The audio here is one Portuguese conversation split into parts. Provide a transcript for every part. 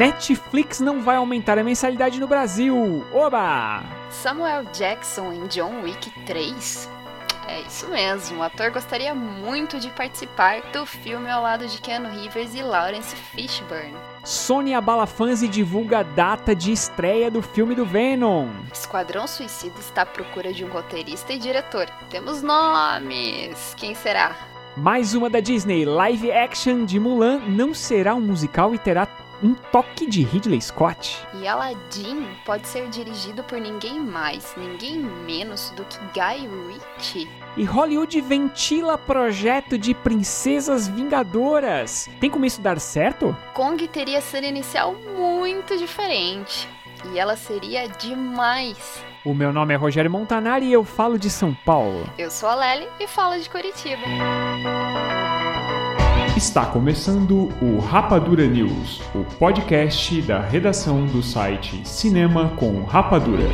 Netflix não vai aumentar a mensalidade no Brasil. Oba! Samuel Jackson em John Wick 3? É isso mesmo, o ator gostaria muito de participar do filme ao lado de Keanu Reeves e Lawrence Fishburne. Sony abala fãs e divulga a data de estreia do filme do Venom. Esquadrão Suicida está à procura de um roteirista e diretor. Temos nomes! Quem será? Mais uma da Disney, live action de Mulan não será um musical e terá um toque de Ridley Scott. E Aladdin pode ser dirigido por ninguém mais, ninguém menos do que Guy Ritchie. E Hollywood ventila projeto de princesas vingadoras. Tem como isso dar certo? Kong teria cena inicial muito diferente. E ela seria demais. O meu nome é Rogério Montanari e eu falo de São Paulo. Eu sou a Lely e falo de Curitiba. Está começando o Rapadura News, o podcast da redação do site Cinema com Rapadura.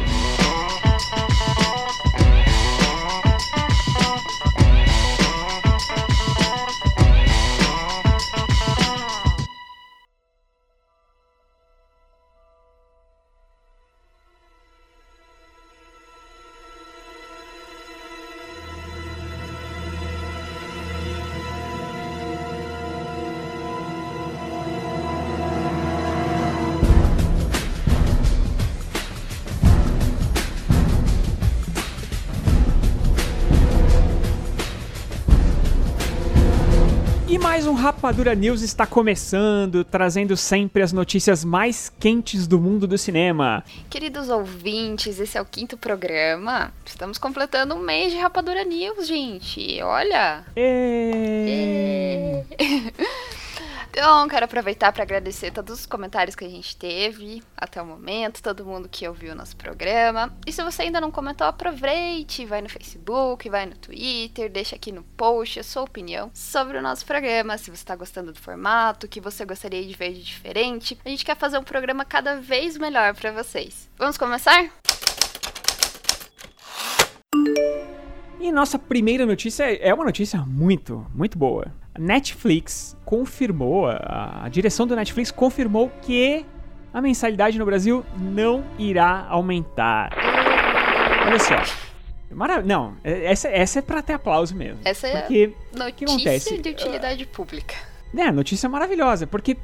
Mais um Rapadura News está começando, trazendo sempre as notícias mais quentes do mundo do cinema. Queridos ouvintes, esse é o quinto programa. Estamos completando um mês de Rapadura News, gente. Olha! E... Então, quero aproveitar para agradecer todos os comentários que a gente teve até o momento, todo mundo que ouviu o nosso programa. E se você ainda não comentou, aproveite, vai no Facebook, vai no Twitter, deixa aqui no post a sua opinião sobre o nosso programa, se você está gostando do formato, o que você gostaria de ver de diferente. A gente quer fazer um programa cada vez melhor para vocês. Vamos começar? E nossa primeira notícia é uma notícia muito, muito boa. A Netflix confirmou, a, a direção do Netflix confirmou que a mensalidade no Brasil não irá aumentar. Olha só. Mara... Não, essa, essa é pra ter aplauso mesmo. Essa é porque, notícia que acontece? de utilidade pública. É, notícia maravilhosa, porque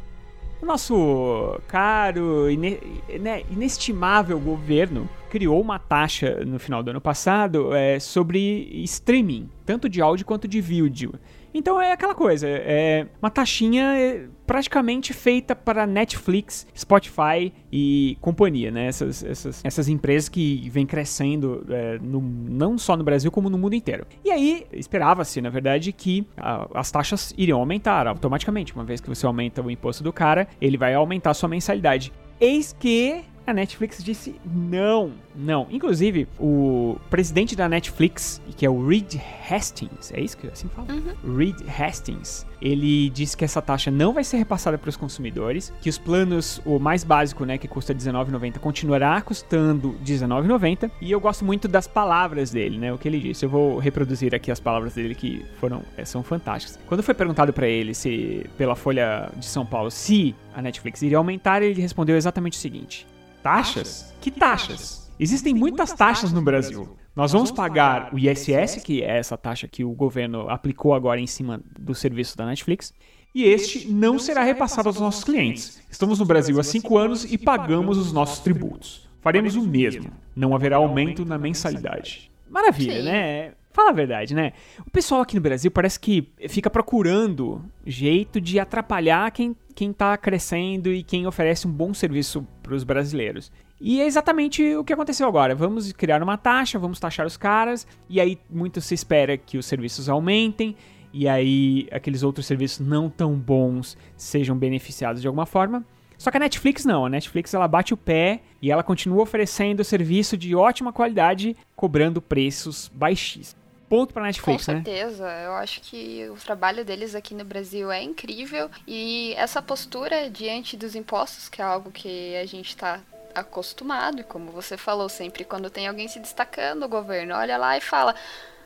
o nosso caro, ine, né, inestimável governo criou uma taxa no final do ano passado é, sobre streaming, tanto de áudio quanto de vídeo. Então é aquela coisa, é uma taxinha praticamente feita para Netflix, Spotify e companhia, né? Essas, essas, essas empresas que vêm crescendo é, no, não só no Brasil como no mundo inteiro. E aí esperava-se, na verdade, que a, as taxas iriam aumentar automaticamente. Uma vez que você aumenta o imposto do cara, ele vai aumentar a sua mensalidade. Eis que a Netflix disse não, não. Inclusive, o presidente da Netflix, que é o Reed Hastings, é isso que assim fala? Uhum. Reed Hastings, ele disse que essa taxa não vai ser repassada para os consumidores, que os planos, o mais básico, né, que custa R$19,90, continuará custando R$19,90. E eu gosto muito das palavras dele, né, o que ele disse. Eu vou reproduzir aqui as palavras dele que foram, é, são fantásticas. Quando foi perguntado para ele se pela Folha de São Paulo se a Netflix iria aumentar, ele respondeu exatamente o seguinte: Taxas? Que taxas? Existem muitas taxas no Brasil. Nós vamos pagar o ISS, que é essa taxa que o governo aplicou agora em cima do serviço da Netflix, e este não será repassado aos nossos clientes. Estamos no Brasil há cinco anos e pagamos os nossos tributos. Faremos o mesmo. Não haverá aumento na mensalidade. Maravilha, né? Fala a verdade, né? O pessoal aqui no Brasil parece que fica procurando jeito de atrapalhar quem, quem tá crescendo e quem oferece um bom serviço para os brasileiros. E é exatamente o que aconteceu agora. Vamos criar uma taxa, vamos taxar os caras, e aí muito se espera que os serviços aumentem, e aí aqueles outros serviços não tão bons sejam beneficiados de alguma forma. Só que a Netflix não, a Netflix ela bate o pé e ela continua oferecendo serviço de ótima qualidade, cobrando preços baixíssimos. Ponto pra Netflix, Com né? certeza, eu acho que o trabalho deles aqui no Brasil é incrível e essa postura diante dos impostos, que é algo que a gente está acostumado, e como você falou, sempre quando tem alguém se destacando, o governo olha lá e fala: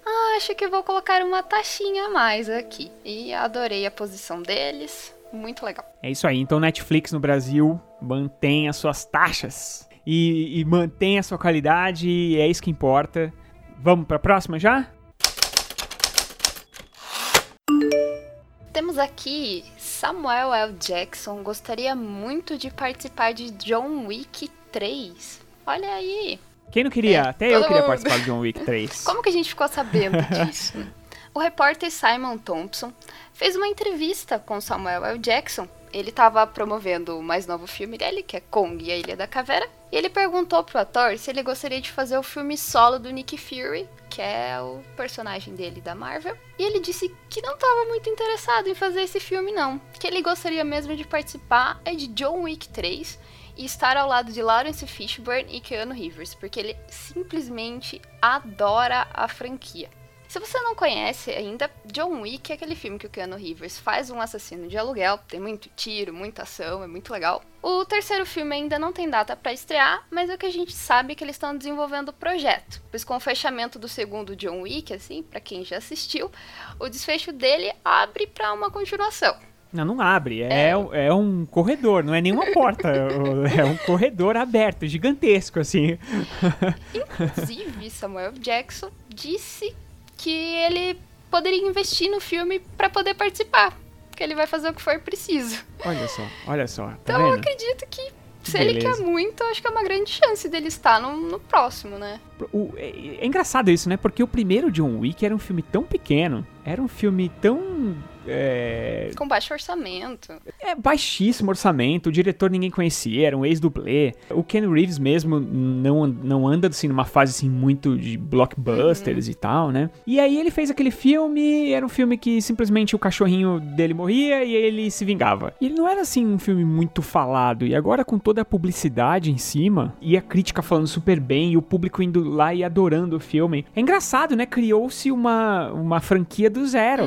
Ah, acho que vou colocar uma taxinha a mais aqui. E adorei a posição deles. muito legal. É isso aí. Então, Netflix no Brasil mantém as suas taxas e, e mantém a sua qualidade, e é isso que importa. Vamos para a próxima já? Temos aqui Samuel L. Jackson gostaria muito de participar de John Wick 3. Olha aí. Quem não queria? É, Até eu queria mundo. participar de John Wick 3. Como que a gente ficou sabendo disso? O repórter Simon Thompson fez uma entrevista com Samuel L. Jackson. Ele estava promovendo o mais novo filme dele, que é Kong e a Ilha da Caveira. E ele perguntou pro ator se ele gostaria de fazer o filme solo do Nick Fury, que é o personagem dele da Marvel. E ele disse que não estava muito interessado em fazer esse filme, não. Que ele gostaria mesmo de participar é de John Wick 3 e estar ao lado de Lawrence Fishburne e Keanu Reeves, porque ele simplesmente adora a franquia. Se você não conhece ainda, John Wick é aquele filme que o Keanu Reeves faz um assassino de aluguel, tem muito tiro, muita ação, é muito legal. O terceiro filme ainda não tem data para estrear, mas é o que a gente sabe que eles estão desenvolvendo o projeto. Pois com o fechamento do segundo John Wick, assim, para quem já assistiu, o desfecho dele abre para uma continuação. Não, não abre. É, é um corredor, não é nenhuma porta. É um corredor aberto, gigantesco, assim. Inclusive, Samuel Jackson disse que ele poderia investir no filme para poder participar, que ele vai fazer o que for preciso. Olha só, olha só. Tá Então eu vendo? acredito que se ele Beleza. quer muito, eu acho que é uma grande chance dele estar no, no próximo, né? O- é, é engraçado isso, né? Porque o primeiro John Wick era um filme tão pequeno, era um filme tão. É, Com baixo orçamento. é baixíssimo orçamento, o diretor ninguém conhecia, era um ex-dublê. O Ken Reeves mesmo não, não anda assim numa fase assim muito de blockbusters e tal, né? E aí ele fez aquele filme, era um filme que simplesmente o cachorrinho dele morria e ele se vingava. E ele não era assim um filme muito falado. E agora com toda a publicidade em cima e a crítica falando super bem e o público indo lá e adorando o filme. É engraçado, né? Criou-se uma, uma franquia do zero.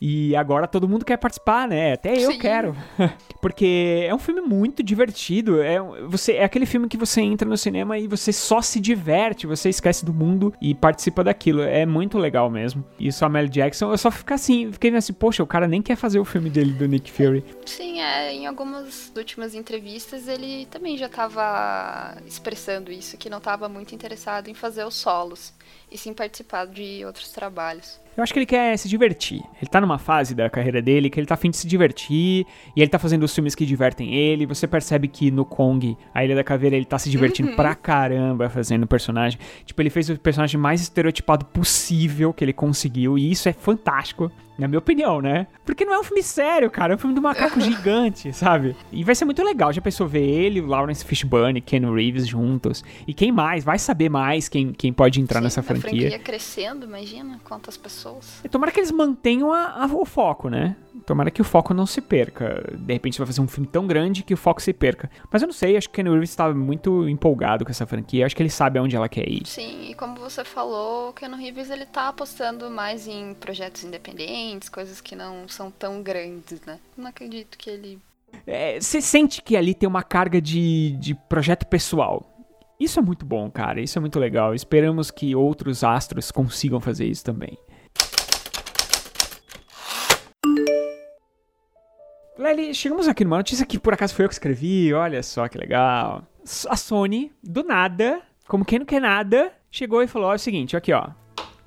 E agora todo mundo quer participar, né? Até eu Sim. quero. Porque é um filme muito divertido. É, você, é aquele filme que você entra no cinema e você só se diverte, você esquece do mundo e participa daquilo. É muito legal mesmo. E o Samuel Jackson, eu só fico assim, fiquei assim, poxa, o cara nem quer fazer o filme dele do Nick Fury. Sim, é, em algumas últimas entrevistas ele também já estava expressando isso, que não estava muito interessado em fazer os solos e sim participar de outros trabalhos. Eu acho que ele quer se divertir. Ele tá numa fase da carreira dele que ele tá afim de se divertir, e ele tá fazendo os filmes que divertem ele. Você percebe que no Kong, a Ilha da Caveira, ele tá se divertindo pra caramba fazendo o personagem. Tipo, ele fez o personagem mais estereotipado possível que ele conseguiu, e isso é fantástico. Na minha opinião, né? Porque não é um filme sério, cara. É um filme do macaco gigante, sabe? E vai ser muito legal. Já pensou ver ele, o Lawrence Fishburne, Ken Reeves juntos. E quem mais? Vai saber mais quem, quem pode entrar Sim, nessa A franquia. franquia crescendo, imagina quantas pessoas. E Tomara que eles mantenham a- a- o foco, né? Tomara que o foco não se perca. De repente você vai fazer um filme tão grande que o foco se perca. Mas eu não sei, acho que o Ken Reeves estava muito empolgado com essa franquia. Acho que ele sabe aonde ela quer ir. Sim, e como você falou, o Keanu Reeves ele tá apostando mais em projetos independentes, coisas que não são tão grandes, né? Não acredito que ele É, Você sente que ali tem uma carga de, de projeto pessoal. Isso é muito bom, cara. Isso é muito legal. Esperamos que outros astros consigam fazer isso também. Lely, chegamos aqui numa notícia que por acaso foi eu que escrevi. Olha só que legal. A Sony, do nada, como quem não quer nada, chegou e falou: ó, é o seguinte, aqui ó.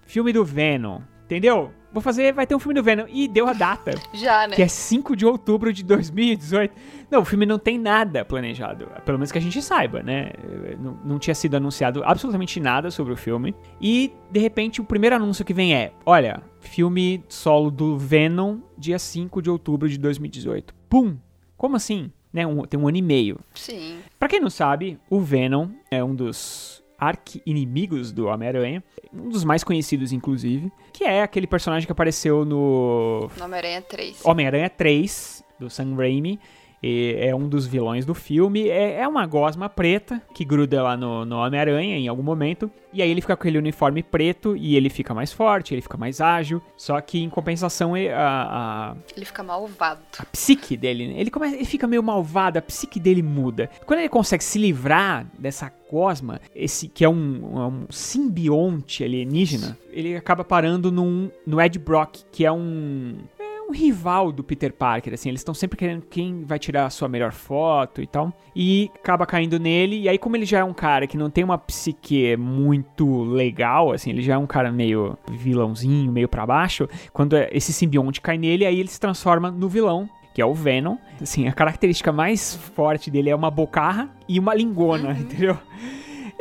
Filme do Venom. Entendeu? Vou fazer, vai ter um filme do Venom. E deu a data já, né? que é 5 de outubro de 2018. Não, o filme não tem nada planejado, pelo menos que a gente saiba, né? Não, não tinha sido anunciado absolutamente nada sobre o filme. E, de repente, o primeiro anúncio que vem é: olha, filme solo do Venom, dia 5 de outubro de 2018. Pum! Como assim? Né, um- tem um ano e meio. Sim. Pra quem não sabe, o Venom é um dos arqui-inimigos do Homem-Aranha, um dos mais conhecidos, inclusive, que é aquele personagem que apareceu no No Homem-Aranha 3. Homem-Aranha 3, do Sam Raimi. E é um dos vilões do filme. É, é uma gosma preta que gruda lá no, no Homem-Aranha em algum momento. E aí ele fica com aquele uniforme preto e ele fica mais forte, ele fica mais ágil. Só que em compensação a, a, Ele fica malvado. a psique dele, né? ele, começa, ele fica meio malvado, a psique dele muda. Quando ele consegue se livrar dessa gosma, esse que é um, um simbionte alienígena, ele acaba parando num, no Ed Brock, que é um, é um rival do Peter Parker, assim, eles estão sempre querendo quem vai tirar a sua melhor foto e tal, e acaba caindo nele, e aí como ele já é um cara que não tem uma psique muito legal, assim, ele já é um cara meio vilãozinho, meio para baixo, quando esse simbionte cai nele, aí ele se transforma no vilão, que é o Venom. Assim, a característica mais forte dele é uma bocarra e uma lingona, uhum. entendeu?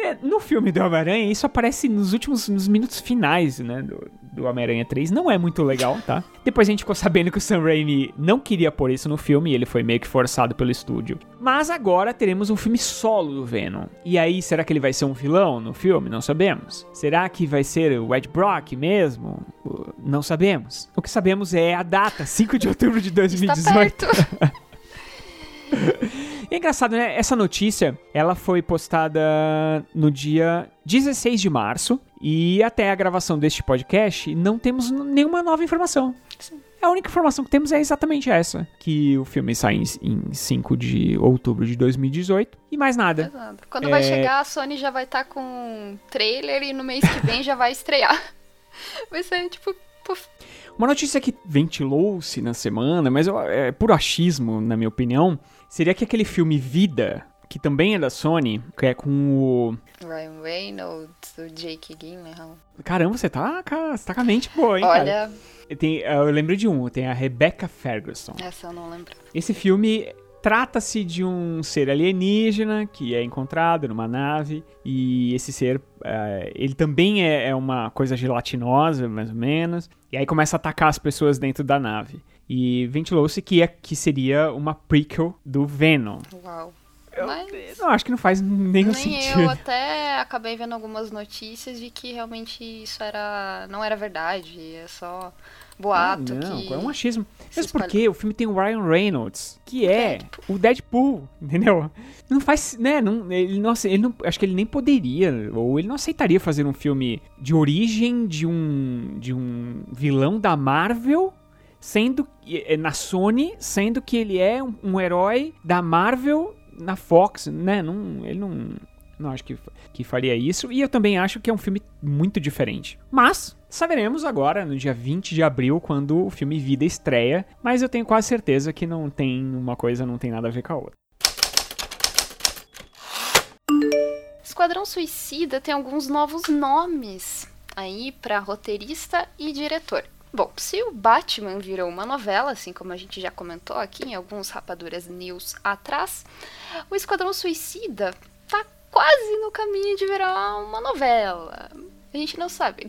É, no filme do Homem-Aranha, isso aparece nos últimos nos minutos finais, né, do, do Homem-Aranha 3. Não é muito legal, tá? Depois a gente ficou sabendo que o Sam Raimi não queria pôr isso no filme, e ele foi meio que forçado pelo estúdio. Mas agora teremos um filme solo do Venom. E aí, será que ele vai ser um vilão no filme? Não sabemos. Será que vai ser o Ed Brock mesmo? Não sabemos. O que sabemos é a data, 5 de outubro de 2018. Está perto. é engraçado, né? Essa notícia, ela foi postada no dia 16 de março e até a gravação deste podcast não temos nenhuma nova informação. Sim. A única informação que temos é exatamente essa: que o filme sai em, em 5 de outubro de 2018 e mais nada. Exato. Quando é... vai chegar, a Sony já vai estar tá com um trailer e no mês que vem já vai estrear. Vai ser tipo. Puf. Uma notícia que ventilou-se na semana, mas é por achismo, na minha opinião, seria que aquele filme Vida, que também é da Sony, que é com o. Ryan Reynolds, o Jake Gyllenhaal. Caramba, você tá, você tá com a mente boa, hein? Olha. Cara? Tem, eu lembro de um, tem a Rebecca Ferguson. Essa eu não lembro. Esse filme trata-se de um ser alienígena que é encontrado numa nave e esse ser uh, ele também é, é, uma coisa gelatinosa mais ou menos e aí começa a atacar as pessoas dentro da nave e ventilou-se que, é, que seria uma prequel do Venom. Uau. Eu Mas... não acho que não faz nenhum Nem sentido. Eu até acabei vendo algumas notícias de que realmente isso era não era verdade, é só boato. não, que... é um achismo. Mas porque o filme tem o Ryan Reynolds, que é Deadpool. o Deadpool, entendeu? Não faz, né? Não, ele, nossa, ele não, acho que ele nem poderia, ou ele não aceitaria fazer um filme de origem de um, de um vilão da Marvel sendo é, na Sony, sendo que ele é um, um herói da Marvel na Fox, né? Não, ele não, não acho que, que faria isso. E eu também acho que é um filme muito diferente. Mas saberemos agora, no dia 20 de abril, quando o filme Vida estreia. Mas eu tenho quase certeza que não tem uma coisa, não tem nada a ver com a outra. Esquadrão Suicida tem alguns novos nomes aí para roteirista e diretor. Bom, se o Batman virou uma novela, assim como a gente já comentou aqui em alguns Rapaduras News atrás, o Esquadrão Suicida tá quase no caminho de virar uma novela. A gente não sabe.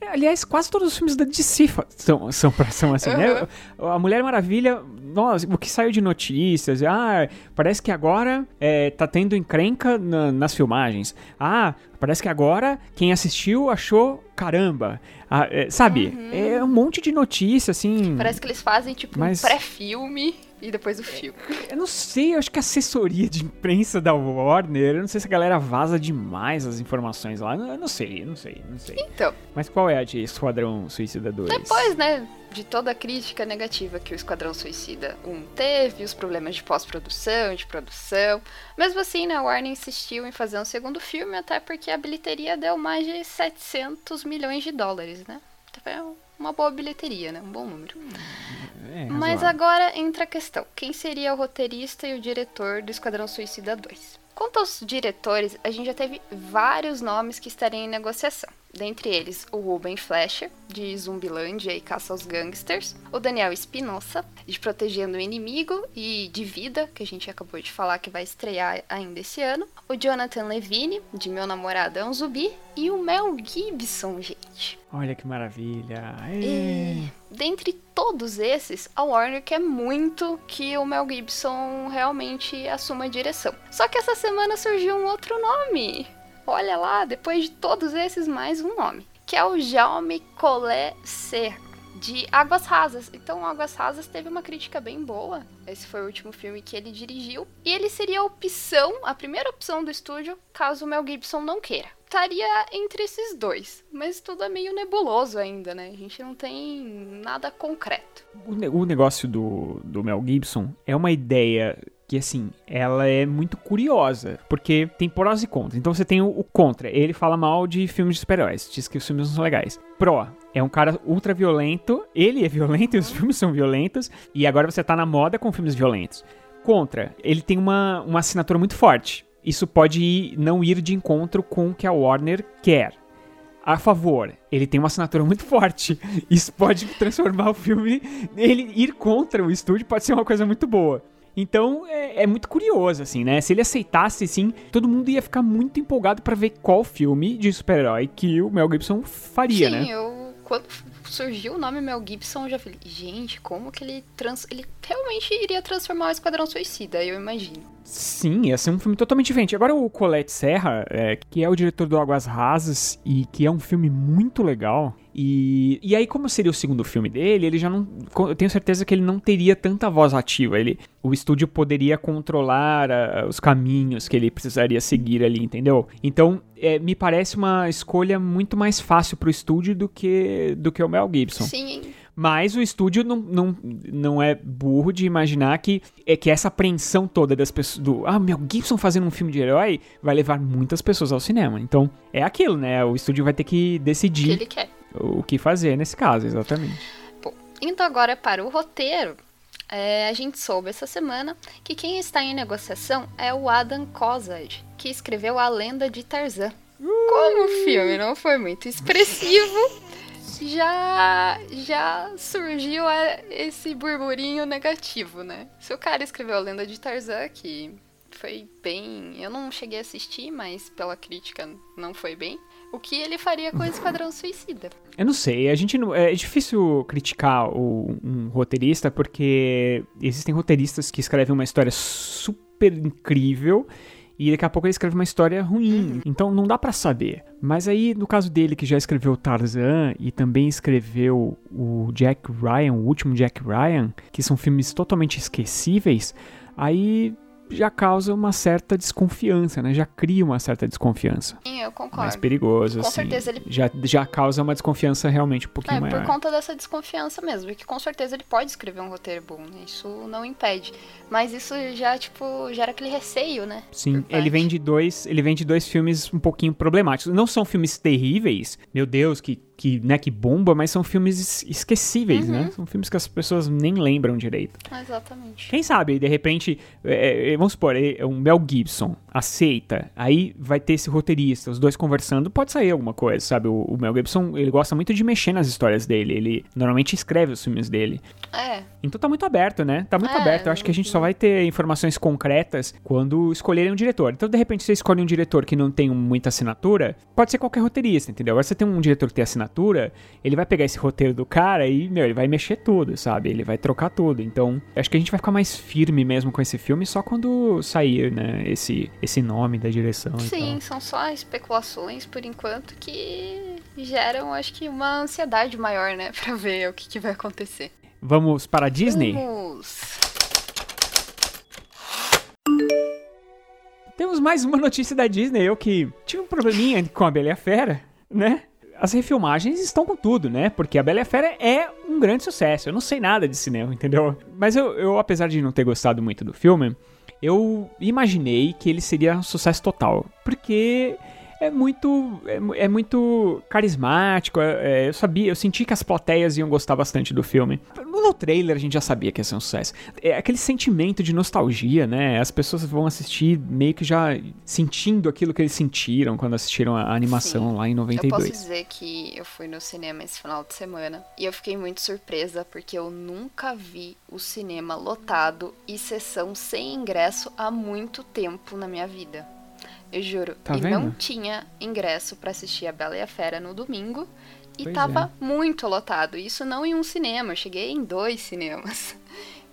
É, aliás, quase todos os filmes da DC são, são, são assim, uhum. né? A Mulher Maravilha, nossa, o que saiu de notícias, ah, parece que agora é, tá tendo encrenca na, nas filmagens. Ah, parece que agora quem assistiu achou caramba. Ah, é, sabe? Uhum. É um monte de notícia, assim. Parece que eles fazem, tipo, mas... um pré-filme e depois o filme. Eu não sei, eu acho que a assessoria de imprensa da Warner, eu não sei se a galera vaza demais as informações lá. Eu não sei, eu não sei, não sei. Então. Mas qual é a de Esquadrão Suicida 2? Depois, né? de toda a crítica negativa que o Esquadrão Suicida 1 teve, os problemas de pós-produção, de produção. Mesmo assim, né, a Warner insistiu em fazer um segundo filme, até porque a bilheteria deu mais de 700 milhões de dólares, né? Então uma boa bilheteria, né? Um bom número. É, Mas agora entra a questão: quem seria o roteirista e o diretor do Esquadrão Suicida 2? Quanto aos diretores, a gente já teve vários nomes que estariam em negociação. Dentre eles, o Ruben Fleischer, de Zumbilândia e Caça aos Gangsters, o Daniel Espinosa, de Protegendo o Inimigo e de Vida, que a gente acabou de falar que vai estrear ainda esse ano, o Jonathan Levine, de Meu Namorado é um Zumbi, e o Mel Gibson, gente. Olha que maravilha! E, dentre todos esses, a Warner quer muito que o Mel Gibson realmente assuma a direção. Só que essa semana surgiu um outro nome. Olha lá, depois de todos esses, mais um nome. Que é o Jaume Collet Ser, de Águas Rasas. Então, Águas Rasas teve uma crítica bem boa. Esse foi o último filme que ele dirigiu. E ele seria a opção, a primeira opção do estúdio, caso o Mel Gibson não queira. Estaria entre esses dois, mas tudo é meio nebuloso ainda, né? A gente não tem nada concreto. O, negócio do, do Mel Gibson é uma ideia que assim, ela é muito curiosa, porque tem prós e contras. Então você tem o, o contra, ele fala mal de filmes de super-heróis, diz que os filmes não são legais. Pró, é um cara ultra violento, ele é violento e os filmes são violentos, e agora você tá na moda com filmes violentos. Contra, ele tem uma, uma assinatura muito forte. Isso pode ir, não ir de encontro com o que a Warner quer a favor, ele tem uma assinatura muito forte. Isso pode transformar o filme. Ele ir contra o estúdio pode ser uma coisa muito boa. Então é, é, muito curioso, assim, né? Se ele aceitasse, sim, todo mundo ia ficar muito empolgado para ver qual filme de super-herói que o Mel Gibson faria, sim, né? Sim, eu. Quando surgiu o nome Mel Gibson, eu já falei, gente, como que ele trans... ele realmente iria transformar o Esquadrão Suicida, eu imagino. Sim, ia ser um filme totalmente diferente. Agora o Colette Serra, é, que é o diretor do Águas Rasas e que é um filme muito legal, e, e aí, como seria o segundo filme dele, ele já não. Eu tenho certeza que ele não teria tanta voz ativa. Ele, o estúdio poderia controlar uh, os caminhos que ele precisaria seguir ali, entendeu? Então, é, me parece uma escolha muito mais fácil pro estúdio do que, do que o Mel Gibson. Sim. Mas o estúdio não, não, não é burro de imaginar que, é que essa apreensão toda das pessoas. Do, ah, Mel Gibson fazendo um filme de herói vai levar muitas pessoas ao cinema. Então, é aquilo, né? O estúdio vai ter que decidir. Que o que fazer nesse caso, exatamente. Bom, indo agora para o roteiro, é, a gente soube essa semana que quem está em negociação é o Adam Kozad, que escreveu A Lenda de Tarzan. Como o filme não foi muito expressivo, já já surgiu esse burburinho negativo, né? Se o cara escreveu A Lenda de Tarzan, que foi bem. Eu não cheguei a assistir, mas pela crítica não foi bem o que ele faria com o Esquadrão Suicida. Eu não sei, a gente não, é difícil criticar o, um roteirista porque existem roteiristas que escrevem uma história super incrível e daqui a pouco ele escreve uma história ruim. Uhum. Então não dá para saber. Mas aí, no caso dele, que já escreveu Tarzan e também escreveu o Jack Ryan, o último Jack Ryan, que são filmes totalmente esquecíveis, aí já causa uma certa desconfiança, né? Já cria uma certa desconfiança. Sim, eu concordo. Mais perigoso, com assim. certeza ele... Já, já causa uma desconfiança realmente um pouquinho é, maior. por conta dessa desconfiança mesmo, e que com certeza ele pode escrever um roteiro bom, né? Isso não impede. Mas isso já, tipo, gera aquele receio, né? Sim, ele vem de dois, ele vem de dois filmes um pouquinho problemáticos. Não são filmes terríveis, meu Deus, que que, né, que bomba, mas são filmes esquecíveis, né? uhum. né? São filmes que as pessoas nem lembram direito. Exatamente. Quem sabe, de repente, é, é, vamos supor, é, um Mel Gibson aceita, aí vai ter esse roteirista, os dois conversando, pode sair alguma coisa, sabe? O, o Mel Gibson, ele gosta muito de mexer nas histórias dele, ele normalmente escreve os filmes dele. É. Então tá muito aberto, né? Tá muito é, aberto. Eu acho que a gente só vai ter informações concretas quando escolherem um diretor. Então, de repente, você escolhe um diretor que não tem muita assinatura, pode ser qualquer roteirista, entendeu? Agora você tem um diretor que tem assinatura ele vai pegar esse roteiro do cara e, meu, ele vai mexer tudo, sabe? Ele vai trocar tudo. Então, acho que a gente vai ficar mais firme mesmo com esse filme só quando sair, né, esse, esse nome da direção. Sim, são só especulações por enquanto que geram, acho que, uma ansiedade maior, né, pra ver o que, que vai acontecer. Vamos para a Disney? Vamos! Temos mais uma notícia da Disney. Eu que tive um probleminha com a Bela e a Fera, né? as refilmagens estão com tudo, né? Porque a Bela e a Fera é um grande sucesso. Eu não sei nada de cinema, entendeu? Mas eu, eu apesar de não ter gostado muito do filme, eu imaginei que ele seria um sucesso total. Porque é muito é, é muito carismático. É, é, eu sabia, eu senti que as plateias iam gostar bastante do filme. No trailer a gente já sabia que ia ser um sucesso. É aquele sentimento de nostalgia, né? As pessoas vão assistir meio que já sentindo aquilo que eles sentiram quando assistiram a animação Sim. lá em 92. Eu posso dizer que eu fui no cinema esse final de semana e eu fiquei muito surpresa porque eu nunca vi o cinema lotado e sessão sem ingresso há muito tempo na minha vida. Eu juro. Tá e vendo? não tinha ingresso para assistir a Bela e a Fera no domingo. E pois tava é. muito lotado. Isso não em um cinema, eu cheguei em dois cinemas.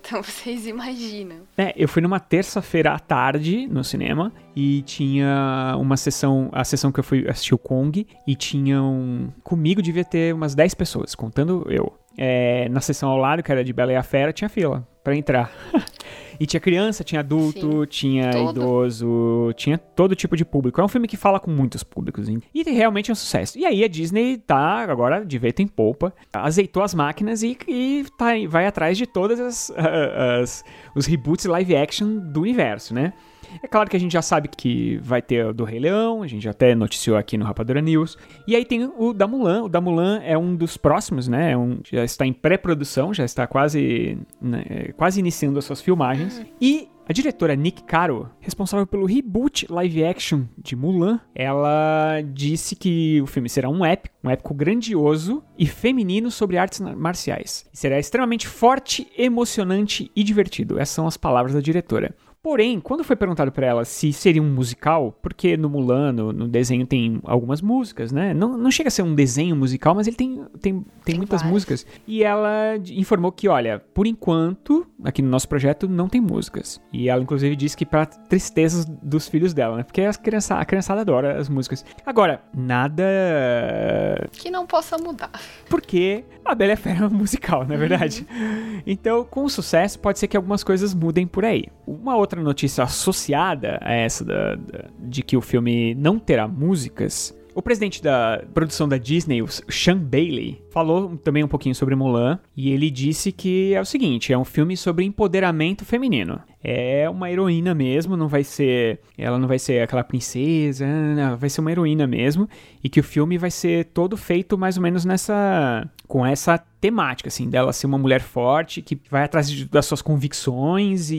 Então vocês imaginam. É, eu fui numa terça-feira à tarde no cinema e tinha uma sessão, a sessão que eu fui assistir o Kong, e tinham. Comigo devia ter umas 10 pessoas, contando eu. É, na sessão ao lado, que era de Bela e a Fera, tinha fila para entrar. E tinha criança, tinha adulto, Sim, tinha todo. idoso, tinha todo tipo de público. É um filme que fala com muitos públicos. hein? E realmente é um sucesso. E aí a Disney tá agora de vento em polpa, azeitou as máquinas e, e tá, vai atrás de todas as, as- os reboots live action do universo, né? É claro que a gente já sabe que vai ter o do Rei Leão, a gente até noticiou aqui no Rapadura News. E aí tem o da Mulan. O da Mulan é um dos próximos, né? É um- já está em pré-produção, já está quase, né, quase iniciando as suas filmagens. E a diretora Nick Caro, responsável pelo reboot live action de Mulan, ela disse que o filme será um épico, um épico grandioso e feminino sobre artes marciais. Será extremamente forte, emocionante e divertido. Essas são as palavras da diretora. Porém, quando foi perguntado pra ela se seria um musical, porque no Mulan, no, no desenho, tem algumas músicas, né? Não, não chega a ser um desenho musical, mas ele tem, tem, tem, Tem muitas várias. músicas. E ela informou que, olha, por enquanto, aqui no nosso projeto, não tem músicas. E ela, inclusive, disse que pra tristezas dos filhos dela, né? Porque as criança, a criançada adora as músicas. Agora, nada Que não possa mudar. porque a Bela Fera é um musical, não é verdade? Então, com o sucesso, pode ser que algumas coisas mudem por aí. Uma outra notícia associada a essa da- da- de que o filme não terá músicas. O presidente da produção da Disney, o Sean Bailey, falou também um pouquinho sobre Mulan e ele disse que é o seguinte: é um filme sobre empoderamento feminino. É uma heroína mesmo, não vai ser. Ela não vai ser aquela princesa, ela vai ser uma heroína mesmo. E que o filme vai ser todo feito mais ou menos nessa. com essa temática, assim, dela ser uma mulher forte, que vai atrás de- das suas convicções e,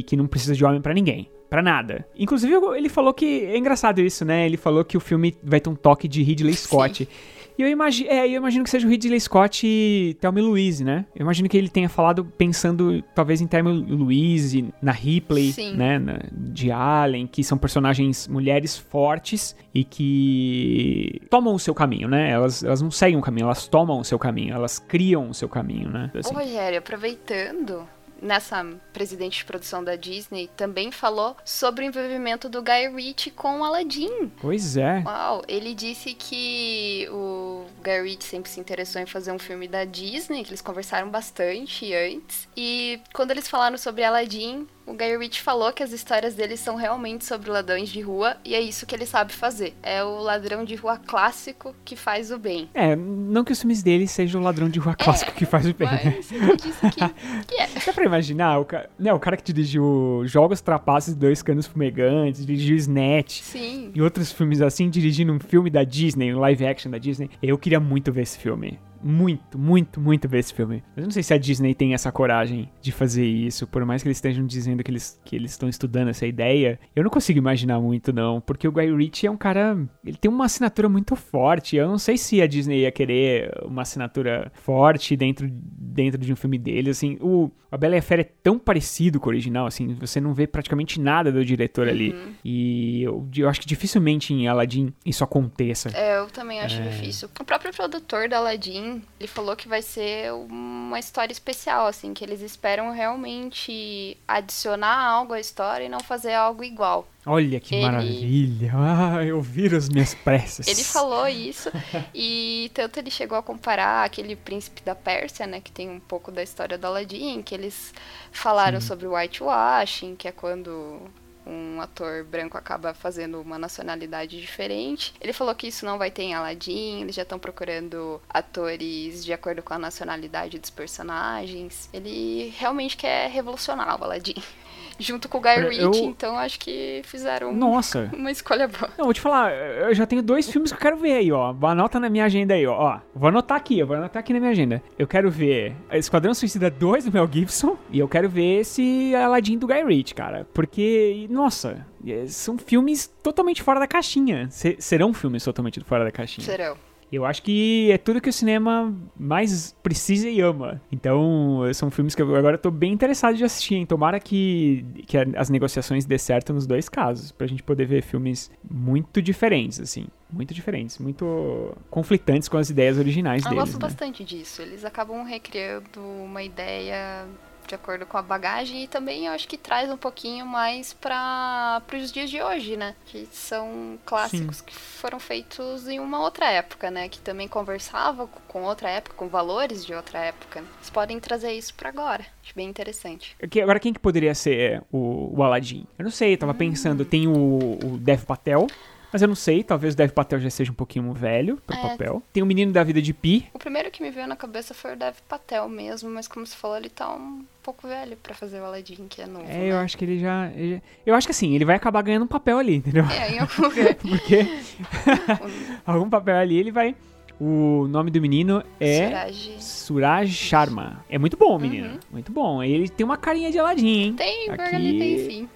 e que não precisa de homem pra ninguém. Pra nada. Inclusive, ele falou que. É engraçado isso, né? Ele falou que o filme vai ter um toque de Ridley Scott. E eu imagino, é, eu imagino que seja o Ridley Scott e Thelma Louise, né? Eu imagino que ele tenha falado pensando talvez em Thelma Louise, na Ripley, Sim. né? na- de Allen, que são personagens mulheres fortes e que tomam o seu caminho, né? Elas, elas não seguem o caminho, elas tomam o seu caminho, elas criam o seu caminho, né? Assim. Ô, Rogério, aproveitando, nessa presidente de produção da Disney também falou sobre o envolvimento do Guy Ritchie com o Aladdin. Pois é. Uau, ele disse que o Guy Ritchie sempre se interessou em fazer um filme da Disney, que eles conversaram bastante antes. E quando eles falaram sobre Aladdin, o Guy Ritchie falou que as histórias dele são realmente sobre ladrões de rua e é isso que ele sabe fazer. É o ladrão de rua clássico que faz o bem. É, não que os filmes dele sejam o ladrão de rua clássico que faz o bem, né? Mas ele disse que, que é. Dá pra imaginar, o cara, né, o cara que dirigiu Jogos Trapaços Dois Canos Fumegantes, dirigiu Snatch Sim. e outros filmes assim, dirigindo um filme da Disney, um live action da Disney. Eu queria muito ver esse filme. Muito, muito, muito ver esse filme. Mas eu não sei se a Disney tem essa coragem de fazer isso, por mais que eles estejam dizendo que eles que eles estão estudando essa ideia. Eu não consigo imaginar muito, não, porque o Guy Ritchie é um cara. Ele tem uma assinatura muito forte. Eu não sei se a Disney ia querer uma assinatura forte dentro, dentro de um filme dele. Assim, o A Bela e a Fera é tão parecido com o original, assim, você não vê praticamente nada do diretor ali. E eu, eu acho que dificilmente em Aladdin isso aconteça. É, eu também acho difícil. O próprio produtor da Aladdin, ele falou que vai ser uma história especial, assim, que eles esperam realmente adicionar algo à história e não fazer algo igual. Olha que Ele- maravilha! Ah, eu viro as minhas pressas. Ele falou isso e tanto ele chegou a comparar aquele príncipe da Pérsia, né, que tem um pouco da história do Aladdin, que eles falaram sobre o whitewashing, que é quando um ator branco acaba fazendo uma nacionalidade diferente. Ele falou que isso não vai ter em Aladdin, eles já estão procurando atores de acordo com a nacionalidade dos personagens. Ele realmente quer revolucionar o Aladdin. Junto com o Guy Eu- Ritchie, então acho que fizeram Nossa! uma escolha boa. Não, vou te falar, eu já tenho dois filmes que eu quero ver aí, ó. Anota na minha agenda aí, ó. ó. Vou anotar aqui, eu vou anotar aqui na minha agenda. Eu quero ver Esquadrão Suicida 2 do Mel Gibson e eu quero ver esse Aladdin do Guy Ritchie, cara. Porque, nossa, é, são filmes totalmente fora da caixinha. Se- serão filmes totalmente fora da caixinha. Serão. Eu acho que é tudo que o cinema mais precisa e ama. Então, são filmes que eu agora tô bem interessado de assistir, hein? Tomara que, que a- as negociações dê certo nos dois casos, pra gente poder ver filmes muito diferentes, assim. Muito diferentes, muito conflitantes com as ideias originais Eu deles, gosto né? bastante disso. Eles acabam recriando uma ideia de acordo com a bagagem e também eu acho que traz um pouquinho mais para os dias de hoje, né? Que são clássicos Sim. que foram feitos em uma outra época, né? Que também conversava com outra época, com valores de outra época. Vocês podem trazer isso para agora. Acho bem interessante. Agora, quem que poderia ser o, o Aladdin? Eu não sei, eu tava hum. pensando, tem o, o Dev Patel, mas eu não sei, talvez o Dev Patel já seja um pouquinho velho pro é. papel. Tem o Menino da Vida de Pi. O primeiro que me veio na cabeça foi o Dev Patel mesmo, mas como você falou, ele tá um pouco velho para fazer o Aladdin, que é novo. É, né? eu acho que ele já, ele Eu acho que assim, ele vai acabar ganhando um papel ali, entendeu? É, em algum lugar. Porque algum papel ali ele vai. O nome do menino é Suraj, Suraj Sharma. É muito bom o menino. Uhum. Muito bom. Ele tem uma carinha de Aladdin, hein? Tem, Aqui... tem sim.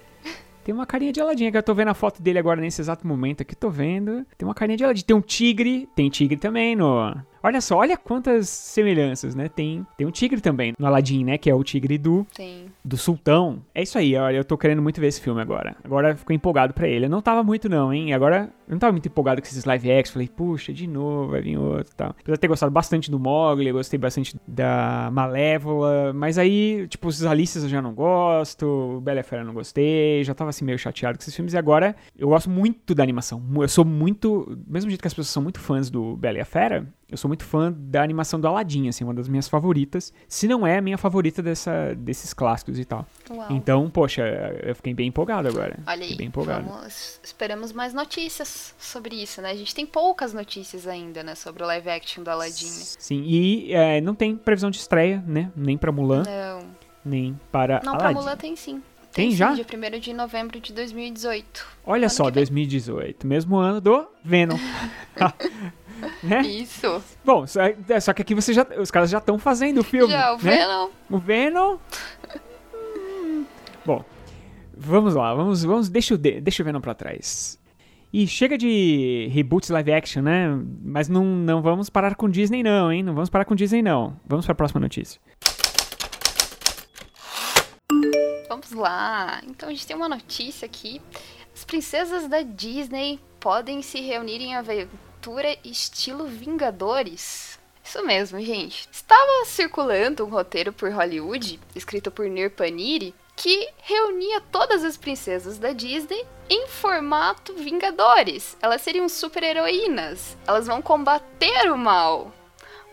Tem uma carinha de Aladdin, que eu tô vendo a foto dele agora nesse exato momento aqui, tô vendo. Tem uma carinha de Aladdin. Tem um tigre, tem tigre também no, Olha só, olha quantas semelhanças, né? Tem, tem um tigre também no Aladdin, né? Que é o tigre do, Sim. do sultão. É isso aí, olha, eu tô querendo muito ver esse filme agora. Agora ficou empolgado pra ele. Eu não tava muito não, hein? Agora eu não tava muito empolgado com esses live action. Falei, puxa, de novo, vai vir outro e tal. Apesar de ter gostado bastante do Mogli, eu gostei bastante da Malévola. Mas aí, tipo, os Alices eu já não gosto, o Bela e a Fera eu não gostei. Já tava assim meio chateado com esses filmes. E agora eu gosto muito da animação. Eu sou muito... Mesmo jeito que as pessoas são muito fãs do Bela e a Fera, eu sou muito fã da animação do Aladdin, assim, uma das minhas favoritas. Se não é a minha favorita dessa, desses clássicos e tal. Uau. Então, poxa, eu fiquei bem empolgado agora. Olha aí, bem empolgado. Vamos, esperamos mais notícias sobre isso, né? A gente tem poucas notícias ainda, né, sobre o live action do Aladdin. Sim, e é, não tem previsão de estreia, né? Nem pra Mulan. Não. Nem para não, Aladdin. Não, pra Mulan tem sim. Tem, tem já? Sim, dia 1 de novembro de 2018. Olha só, 2018. Mesmo ano do Venom. né? Isso. Bom, só, é, só, que aqui você já, os caras já estão fazendo o filme. Já, o né? Venom. O Venom. Bom, vamos lá, vamos, vamos, deixa o, deixa o Venom pra trás. E chega de reboots live action, né? Mas não, não vamos parar com Disney não, hein? Não vamos parar com Disney não. Vamos para a próxima notícia. Vamos lá. Então a gente tem uma notícia aqui. As princesas da Disney podem se reunir em aventura estilo Vingadores. Isso mesmo, gente. Estava circulando um roteiro por Hollywood, escrito por Nir Paniri, que reunia todas as princesas da Disney em formato Vingadores. Elas seriam super-heroínas. Elas vão combater o mal.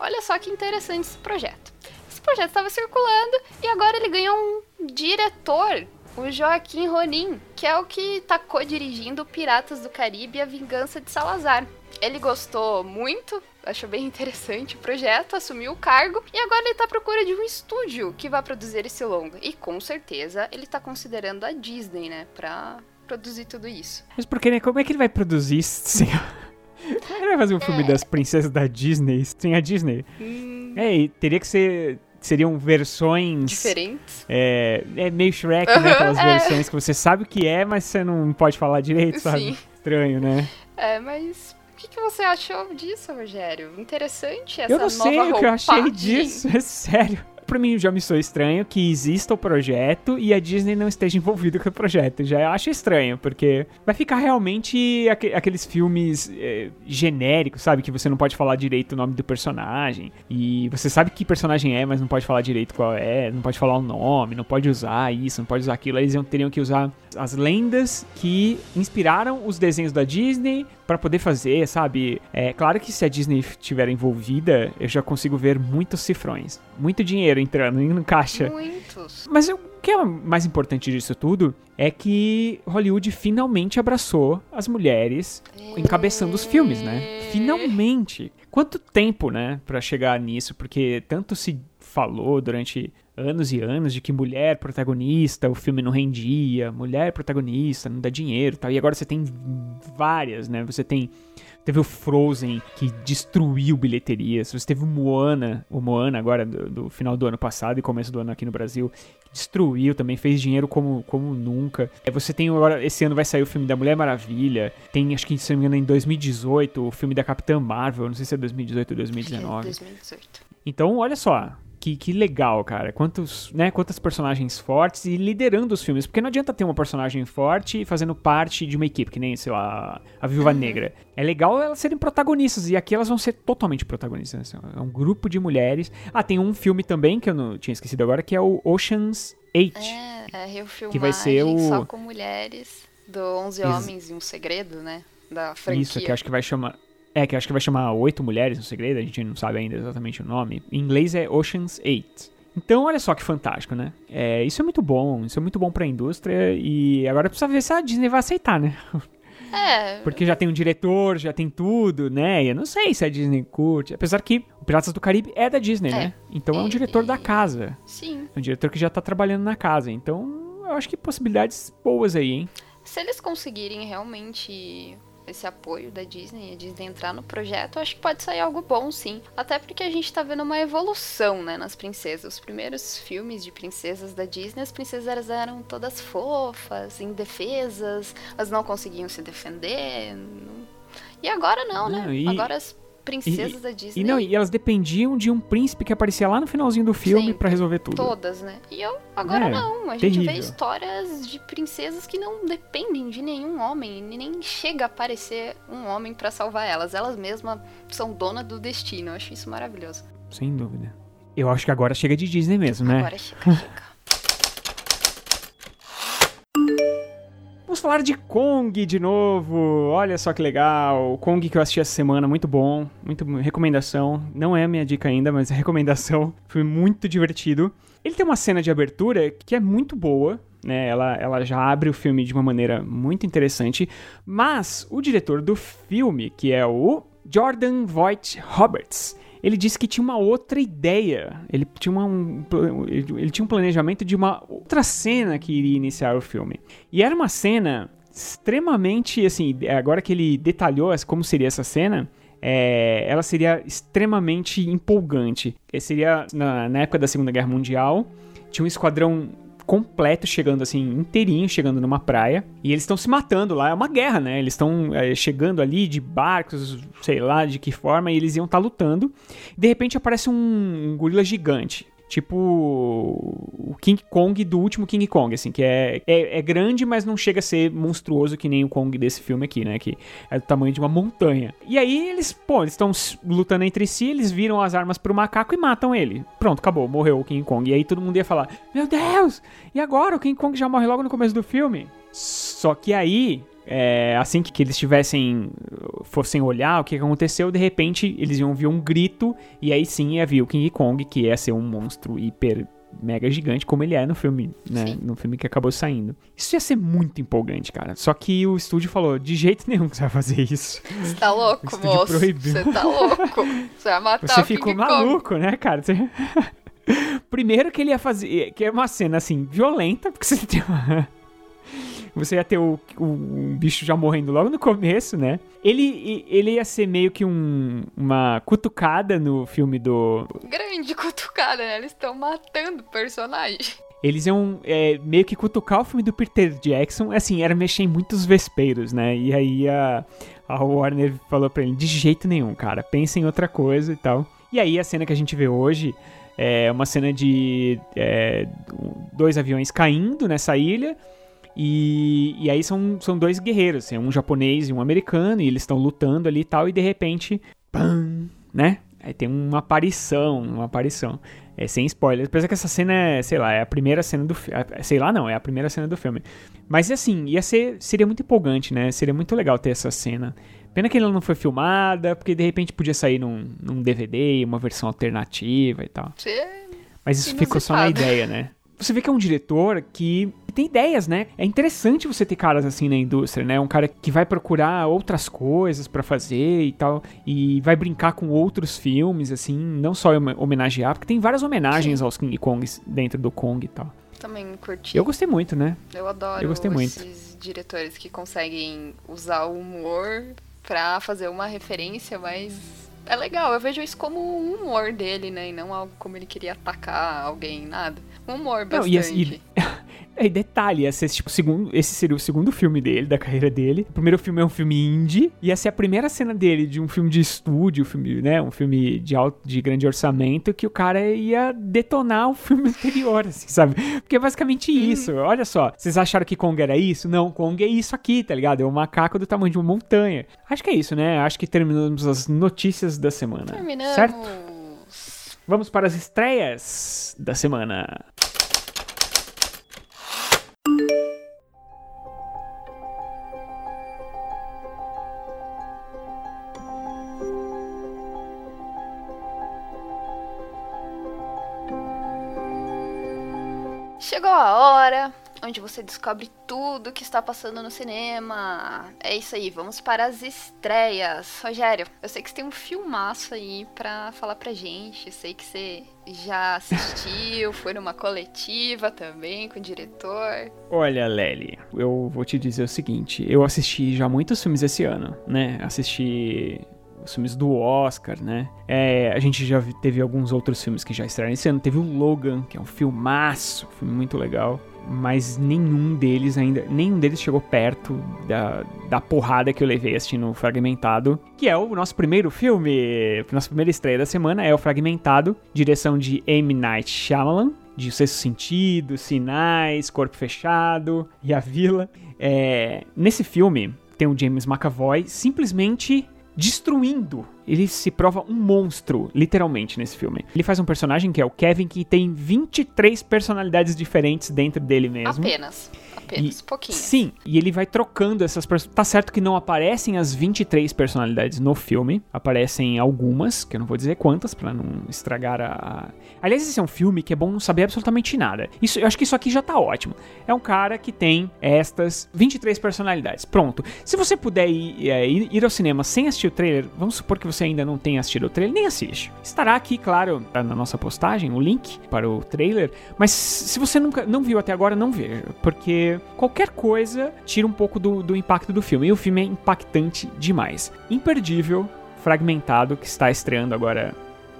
Olha só que interessante esse projeto. Esse projeto estava circulando e agora ele ganhou um diretor o Joaquim Ronin, que é o que tá co-dirigindo Piratas do Caribe e a Vingança de Salazar. Ele gostou muito, achou bem interessante o projeto, assumiu o cargo e agora ele tá à procura de um estúdio que vai produzir esse longa. E com certeza ele tá considerando a Disney, né, pra produzir tudo isso. Mas porque, né, como é que ele vai produzir isso? Como é que ele vai fazer um filme é... das princesas da Disney sem a Disney? Hum... É, teria que ser seriam versões. Diferentes. É, é meio Shrek, né? Aquelas é. versões que você sabe o que é, mas você não pode falar direito, sabe? Sim. Estranho, né? É, mas que, que você achou disso, Rogério? Interessante essa Eu não sei o que eu achei disso, é sério para mim já me sou estranho que exista o projeto e a Disney não esteja envolvida com o projeto. Já acho estranho, porque vai ficar realmente aqu aqueles filmes é, genéricos, sabe? Que você não pode falar direito o nome do personagem. E você sabe que personagem é, mas não pode falar direito qual é, não pode falar o nome, não pode usar isso, não pode usar aquilo. Eles teriam que usar as lendas que inspiraram os desenhos da Disney para poder fazer, sabe? É claro que se a Disney estiver envolvida, eu já consigo ver muitos cifrões, muito dinheiro entrando no caixa. Muitos. Mas o que é mais importante disso tudo é que Hollywood finalmente abraçou as mulheres encabeçando os filmes, né? Finalmente. Quanto tempo, né, para chegar nisso? Porque tanto se falou durante anos e anos de que mulher protagonista, o filme não rendia, mulher protagonista, não dá dinheiro tal. E agora você tem várias, né? Você tem. Teve o Frozen, que destruiu bilheterias. Você teve o Moana, o Moana agora do, do, final do ano passado e começo do ano aqui no Brasil, que destruiu também, fez dinheiro como, como nunca. É, você tem agora, esse ano vai sair o filme da Mulher Maravilha. Tem, acho que se não me engano, em 2018, o filme da Capitã Marvel. Não sei se é 2018 ou 2019. É 2018. Então, olha só, que, que legal, cara. Quantos, né, quantas personagens fortes e liderando os filmes. Porque não adianta ter uma personagem forte fazendo parte de uma equipe, que nem, sei lá, a Viúva uhum. Negra. É legal elas serem protagonistas, e aqui elas vão ser totalmente protagonistas. Né? É um grupo de mulheres. Ah, tem um filme também, que eu não tinha esquecido agora, que é o Ocean's 8. É, é que vai ser o... só com mulheres, do 11 Ex Homens e um Segredo, né? Da franquia. Isso, que acho que vai chamar... É, que acho que vai chamar Oito Mulheres no Segredo, a gente não sabe ainda exatamente o nome. Em inglês é Ocean's 8. Então, olha só que fantástico, né? É, isso é muito bom, isso é muito bom pra indústria e agora precisa ver se a Disney vai aceitar, né? É. Porque já tem um diretor, já tem tudo, né? E eu não sei se a Disney curte. Apesar que o Piratas do Caribe é da Disney, é. né? Então é um diretor da casa. Sim. É um diretor que já tá trabalhando na casa. Então eu acho que possibilidades boas aí, hein? Se eles conseguirem realmente esse apoio da Disney, a Disney entrar no projeto, acho que pode sair algo bom, sim. Até porque a gente tá vendo uma evolução, né, nas princesas. Os primeiros filmes de princesas da Disney, as princesas eram todas fofas, indefesas, elas não conseguiam se defender. E agora não, né? não? E... Agora as princesas e, da Disney. E não, e elas dependiam de um príncipe que aparecia lá no finalzinho do filme para resolver tudo. Todas, né? E eu agora é, não. A terrível. gente vê histórias de princesas que não dependem de nenhum homem, e nem chega a aparecer um homem para salvar elas. Elas mesmas são dona do destino. Eu acho isso maravilhoso. Sem dúvida. Eu acho que agora chega de Disney mesmo, né? Agora chega, chega. Falar de Kong de novo. Olha só que legal. O Kong que eu assisti essa semana, muito bom. Muito recomendação. Não é a minha dica ainda, mas é recomendação. Foi muito divertido. Ele tem uma cena de abertura que é muito boa. Né, ela, ela já abre o filme de uma maneira muito interessante, mas o diretor do filme, que é o Jordan Voight Roberts, ele disse que tinha uma outra ideia. Ele tinha, uma, um, ele tinha um planejamento de uma outra cena que iria iniciar o filme. E era uma cena extremamente, assim, agora que ele detalhou como seria essa cena, é, ela seria extremamente empolgante. Seria na, na época da Segunda Guerra Mundial, tinha um esquadrão completo chegando assim, inteirinho, chegando numa praia. E eles estão se matando lá. É uma guerra, né? Eles estão é, chegando ali de barcos, sei lá de que forma, e eles iam estar tá lutando. De repente aparece um, um gorila gigante. Tipo o King Kong do último King Kong, assim, que é, é, é, grande, mas não chega a ser monstruoso que nem o Kong desse filme aqui, né? Que é do tamanho de uma montanha. E aí eles, pô, eles estão lutando entre si, eles viram as armas pro macaco e matam ele. Pronto, acabou, morreu o King Kong. E aí todo mundo ia falar: Meu Deus! E agora? O King Kong já morre logo no começo do filme? Só que aí é, assim que, que, eles tivessem fossem olhar o que aconteceu, de repente eles iam ouvir um grito e aí sim ia vir o King Kong, que ia ser um monstro hiper mega gigante como ele é no filme, né? Sim. No filme que acabou saindo. Isso ia ser muito empolgante, cara. Só que o estúdio falou, de jeito nenhum que você vai fazer isso. Você tá louco, moço? Você tá louco? Você vai matar você o ficou King maluco, Kong. né, cara? Você... Primeiro que ele ia fazer, que é uma cena assim violenta, porque você tem uma você ia ter o, o, o, bicho já morrendo logo no começo, né? Ele, ele ia ser meio que um, uma cutucada no filme do. Grande cutucada, né? Eles estão matando o personagem. Eles iam é, meio que cutucar o filme do Peter Jackson, assim, era mexer em muitos vespeiros, né? E aí a, a Warner falou pra ele: de jeito nenhum, cara, pensa em outra coisa e tal. E aí a cena que a gente vê hoje é uma cena de é, dois aviões caindo nessa ilha e, e aí são, são dois guerreiros, assim, um japonês e um americano, e eles estão lutando ali e tal, e de repente, pam, né? Aí tem uma aparição, uma aparição. É, sem spoilers. Apesar que essa cena é, sei lá, é a primeira cena do filme. É, sei lá, não, é a primeira cena do filme. Mas assim, ia ser, seria muito empolgante, né? Seria muito legal ter essa cena. Pena que ela não foi filmada, porque de repente podia sair num, num DVD, uma versão alternativa e tal. Sim. Mas isso ficou só na ideia, né? Você vê que é um diretor que tem ideias, né? É interessante você ter caras assim na indústria, né? Um cara que vai procurar outras coisas para fazer e tal, e vai brincar com outros filmes, assim, não só homenagear, porque tem várias homenagens Sim. aos King Kongs dentro do Kong e tal. Também curti. Eu gostei muito, né? Eu adoro Eu gostei esses muito. diretores que conseguem usar o humor pra fazer uma referência, mas é legal. Eu vejo isso como um humor dele, né? E não algo como ele queria atacar alguém, nada. Humor bastante. Não, e, e, Aí, detalhe, esse, tipo, segundo, esse seria o segundo filme dele, da carreira dele. O primeiro filme é um filme indie. Ia ser a primeira cena dele de um filme de estúdio, um filme, né? Um filme de, alto, de grande orçamento, que o cara ia detonar o filme anterior, assim, sabe? Porque é basicamente isso. Olha só, vocês acharam que Kong era isso? Não, Kong é isso aqui, tá ligado? É um macaco do tamanho de uma montanha. Acho que é isso, né? Acho que terminamos as notícias da semana. Terminamos. Certo? Vamos para as estreias da semana. Onde você descobre tudo que está passando no cinema. É isso aí, vamos para as estreias. Rogério, eu sei que você tem um filmaço aí pra falar pra gente. Eu sei que você já assistiu, foi numa coletiva também com o diretor. Olha, Lely, eu vou te dizer o seguinte: eu assisti já muitos filmes esse ano, né? Assisti os filmes do Oscar, né? É, a gente já teve alguns outros filmes que já estrearam esse ano. Teve o Logan, que é um filmaço, um filme muito legal. Mas nenhum deles ainda, nenhum deles chegou perto da, da porrada que eu levei assistindo Fragmentado, que é o nosso primeiro filme, nossa primeira estreia da semana é o Fragmentado, direção de M. Night Shyamalan, de O Sexto Sentido, Sinais, Corpo Fechado e A Vila. É, nesse filme tem o James McAvoy simplesmente destruindo. Ele se prova um monstro, literalmente, nesse filme. Ele faz um personagem que é o Kevin, que tem 23 personalidades diferentes dentro dele mesmo. Apenas. Apenas, E- pouquinho. Sim, e ele vai trocando essas personalidades. Tá certo que não aparecem as 23 personalidades no filme, aparecem algumas, que eu não vou dizer quantas, pra não estragar a. Aliás, esse é um filme que é bom não saber absolutamente nada. Isso, eu acho que isso aqui já tá ótimo. É um cara que tem estas 23 personalidades. Pronto. Se você puder ir, é, ir- ir ao cinema sem assistir o trailer, vamos supor que você ainda não tenha assistido o trailer, nem assiste. Estará aqui, claro, na nossa postagem, o link para o trailer. Mas se você nunca não viu até agora, não veja. Porque qualquer coisa tira um pouco do, do impacto do filme. E o filme é impactante demais. Imperdível, fragmentado, que está estreando agora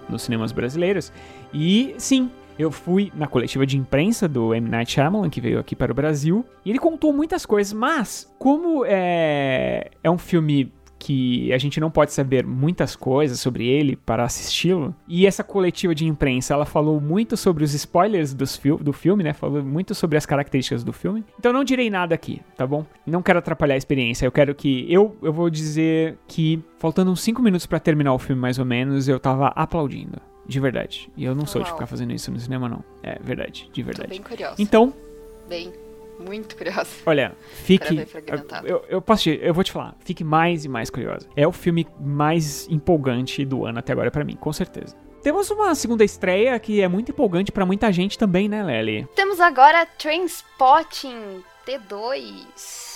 nos cinemas brasileiros. E sim, eu fui na coletiva de imprensa do M. Night Shyamalan, que veio aqui para o Brasil, e ele contou muitas coisas, mas como é, é um filme que a gente não pode saber muitas coisas sobre ele para assisti-lo. E essa coletiva de imprensa, ela falou muito sobre os spoilers dos fil do filme, né? Falou muito sobre as características do filme. Então não direi nada aqui, tá bom? Não quero atrapalhar a experiência. Eu quero que eu eu vou dizer que faltando uns 5 minutos para terminar o filme mais ou menos, eu tava aplaudindo. De verdade. E eu não sou de Uau. ficar fazendo isso no cinema, não. É verdade, de Tô verdade. bem curiosa. Então, Bem, muito curiosa. Olha, fique. Eu, eu posso te, eu vou te falar, fique mais e mais curiosa. É o filme mais empolgante do ano até agora pra mim, com certeza. Temos uma segunda estreia que é muito empolgante pra muita gente também, né, Lely? Temos agora Trainspotting T2.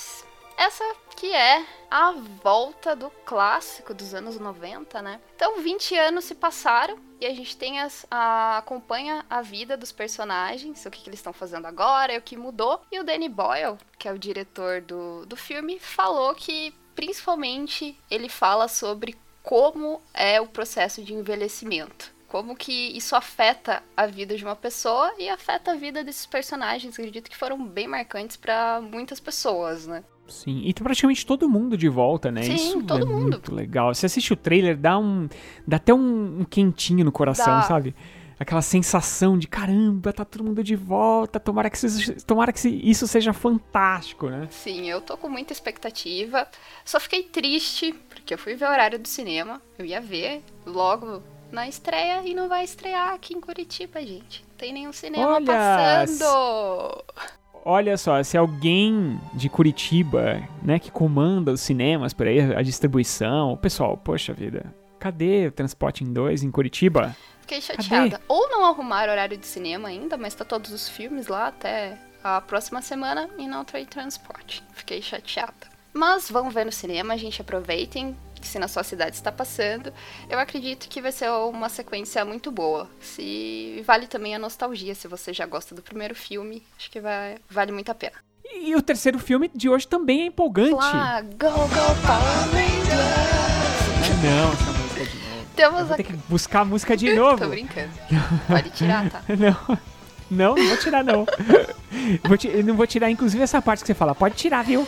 Essa que é a volta do clássico dos anos 90, né? Então, 20 anos se passaram e a gente tem as, a, acompanha a vida dos personagens, o que, que eles estão fazendo agora, o que mudou. E o Danny Boyle, que é o diretor do, do filme, falou que, principalmente, ele fala sobre como é o processo de envelhecimento. Como que isso afeta a vida de uma pessoa e afeta a vida desses personagens, acredito que foram bem marcantes pra muitas pessoas, né? Sim, e tá praticamente todo mundo de volta, né? Sim, Isso todo é mundo. muito legal. Você assiste o trailer, dá um. dá até um, um quentinho no coração, Dá. sabe? Aquela sensação de caramba, tá todo mundo de volta. Tomara que, isso, tomara que isso seja fantástico, né? Sim, eu tô com muita expectativa. Só fiquei triste, porque eu fui ver o horário do cinema. Eu ia ver logo na estreia e não vai estrear aqui em Curitiba, gente. Não tem nenhum cinema Olha, passando. Olha só, se alguém de Curitiba, né, que comanda os cinemas por aí, a distribuição, pessoal, poxa vida, cadê o Transporting 2 em Curitiba? Fiquei chateada. Ou não arrumaram horário de cinema ainda, mas tá todos os filmes lá até a próxima semana e não tem transporte. Fiquei chateada. Mas vamos ver no cinema, gente. Aproveitem que se na sua cidade está passando. Eu acredito que vai ser uma sequência muito boa. Se vale também a nostalgia, se você já gosta do primeiro filme, acho que vai, vale muito a pena. E o terceiro filme de hoje também é empolgante. Lá, go, go, Power Rangers! Não, essa música de novo. Eu Temos vou a... ter que buscar a música de novo. Tô brincando. Pode tirar, tá? Não. Não, não vou tirar, não. vou ti- não vou tirar, inclusive, essa parte que você fala. Pode tirar, viu?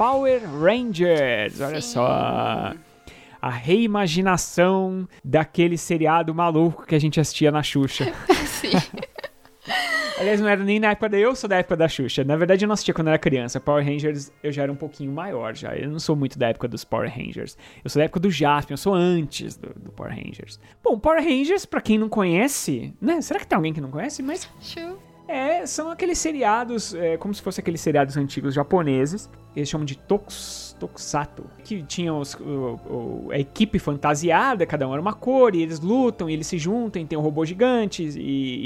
Power Rangers, olha Sim. só. A reimaginação daquele seriado maluco que a gente assistia na Xuxa. Sim. Aliás, não era nem na época da... Eu sou da época da Xuxa. Na verdade, eu não assistia quando eu era criança. Power Rangers, eu já era um pouquinho maior já. Eu não sou muito da época dos Power Rangers. Eu sou da época do Jaspion, eu sou antes do, do Power Rangers. Bom, Power Rangers, pra quem não conhece... Né? Será que tem alguém que não conhece? Mas Chu. É, são aqueles seriados, é, como se fossem aqueles seriados antigos japoneses. Eles chamam de tokus, tokusatsu. Que tinham os- o- o- a equipe fantasiada, cada um era uma cor, e eles lutam, e eles se juntam, e tem um robô gigantes, e,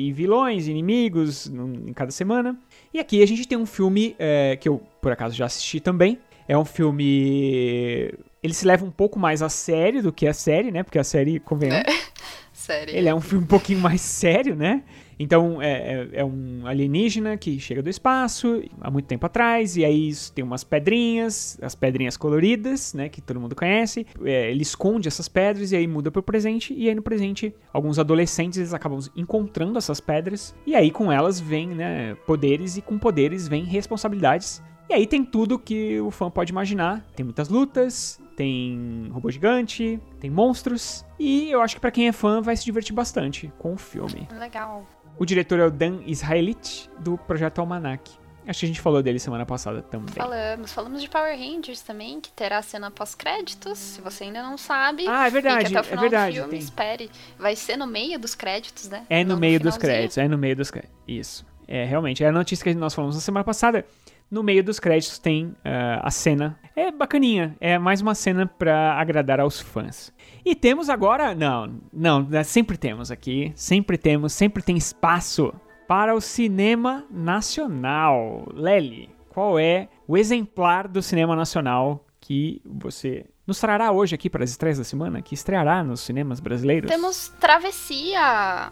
e vilões, inimigos num- em cada semana. E aqui a gente tem um filme é, que eu, por acaso, já assisti também. É um filme... Ele se leva um pouco mais a sério do que a série, né? Porque a série, convenhamos, Sério. ele é um filme um pouquinho mais sério, né? Então, é, é- é um alienígena que chega do espaço há muito tempo atrás, e aí tem umas pedrinhas, as pedrinhas coloridas, né? Que todo mundo conhece. É, ele esconde essas pedras e aí muda pro presente, e aí no presente, alguns adolescentes eles acabam encontrando essas pedras, e aí com elas vem, né? Poderes, e com poderes vem responsabilidades. E aí tem tudo que o fã pode imaginar. Tem muitas lutas, tem robô gigante, tem monstros. E eu acho que pra quem é fã vai se divertir bastante com o filme. Legal. O diretor é o Dan Israelit, do Projeto Almanac. Acho que a gente falou dele semana passada também. Falamos. Falamos de Power Rangers também, que terá cena pós-créditos. Se você ainda não sabe. Ah, é verdade, até o é final verdade, do filme, tem. espere. Vai ser no meio dos créditos, né? É no meio dos finalzinho. créditos, é no meio dos créditos. Isso. É, realmente, é a notícia que nós falamos na semana passada. No meio dos créditos tem ah, a cena. É bacaninha, é mais uma cena pra agradar aos fãs. E temos agora. Não, não, né, sempre temos aqui. Sempre temos, sempre tem espaço para o cinema nacional. Lely, qual é o exemplar do cinema nacional que você nos trará hoje aqui para as estreias da semana? Que estreará nos cinemas brasileiros? Temos Travessia.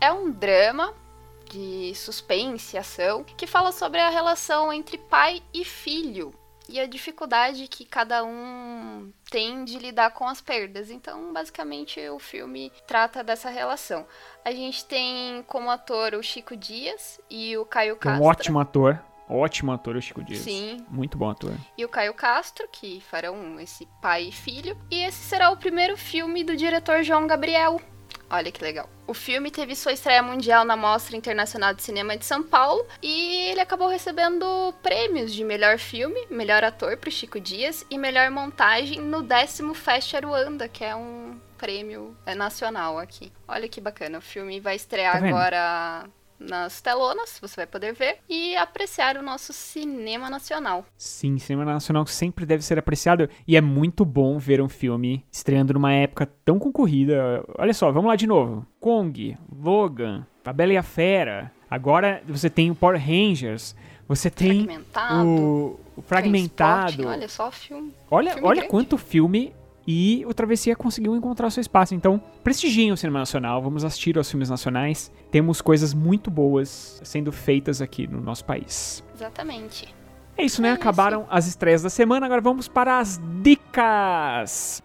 É um drama de suspense e ação que fala sobre a relação entre pai e filho e a dificuldade que cada um tem de lidar com as perdas. Então, basicamente, o filme trata dessa relação. A gente tem como ator o Chico Dias e o Caio Castro. um ótimo ator. Ótimo ator, o Chico Dias. Sim. Muito bom ator. e o Caio Castro, que farão esse pai e filho. E esse será o primeiro filme do diretor João Gabriel. Olha que legal. O filme teve sua estreia mundial na Mostra Internacional de Cinema de São Paulo e ele acabou recebendo prêmios de melhor filme, melhor ator para Chico Dias e melhor montagem no décimo Fest Aruanda, que é um prêmio é, nacional aqui. Olha que bacana. O filme vai estrear Tá agora nas telonas, você vai poder ver e apreciar o nosso cinema nacional. Sim, cinema nacional sempre deve ser apreciado. E é muito bom ver um filme estreando numa época tão concorrida. Olha só, vamos lá de novo. Kong, Logan, A Bela e a Fera. Agora você tem o Power Rangers. Você tem Fragmentado. o, o Fragmentado. Olha só o filme. Olha, Filme olha grande. quanto filme e o Travessia conseguiu encontrar seu espaço. Então, prestigiem o cinema nacional, vamos assistir aos filmes nacionais. Temos coisas muito boas sendo feitas aqui no nosso país. Exatamente. É isso, né? É Acabaram as estreias da semana, agora vamos para as dicas.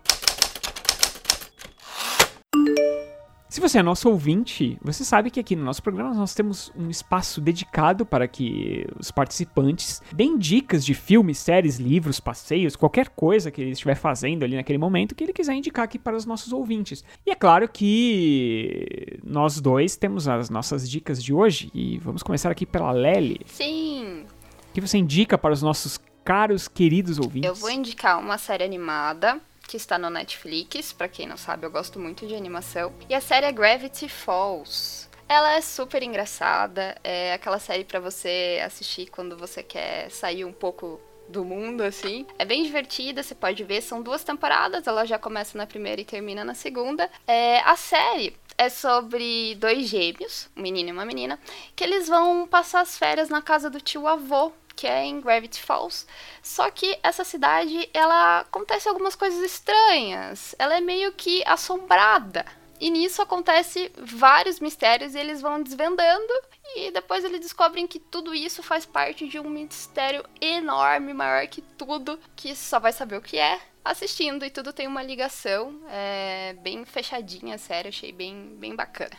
Se você é nosso ouvinte, você sabe que aqui no nosso programa nós temos um espaço dedicado para que os participantes deem dicas de filmes, séries, livros, passeios, qualquer coisa que ele estiver fazendo ali naquele momento que ele quiser indicar aqui para os nossos ouvintes. E é claro que nós dois temos as nossas dicas de hoje e vamos começar aqui pela Lely. Sim, O que você indica para os nossos caros, queridos ouvintes? eu vou indicar uma série animada que está no Netflix. Pra quem não sabe, eu gosto muito de animação. E a série é Gravity Falls. Ela é super engraçada, é aquela série pra você assistir quando você quer sair um pouco do mundo, assim. É bem divertida, você pode ver, são duas temporadas, ela já começa na primeira e termina na segunda. É, a série é sobre dois gêmeos, um menino e uma menina, que eles vão passar as férias na casa do tio avô, que é em Gravity Falls. Só que essa cidade, ela acontece algumas coisas estranhas. Ela é meio que assombrada. E nisso acontece vários mistérios e eles vão desvendando e depois eles descobrem que tudo isso faz parte de um mistério enorme, maior que tudo, que só vai saber o que é assistindo e tudo tem uma ligação, é bem fechadinha, sério, achei bem bem bacana.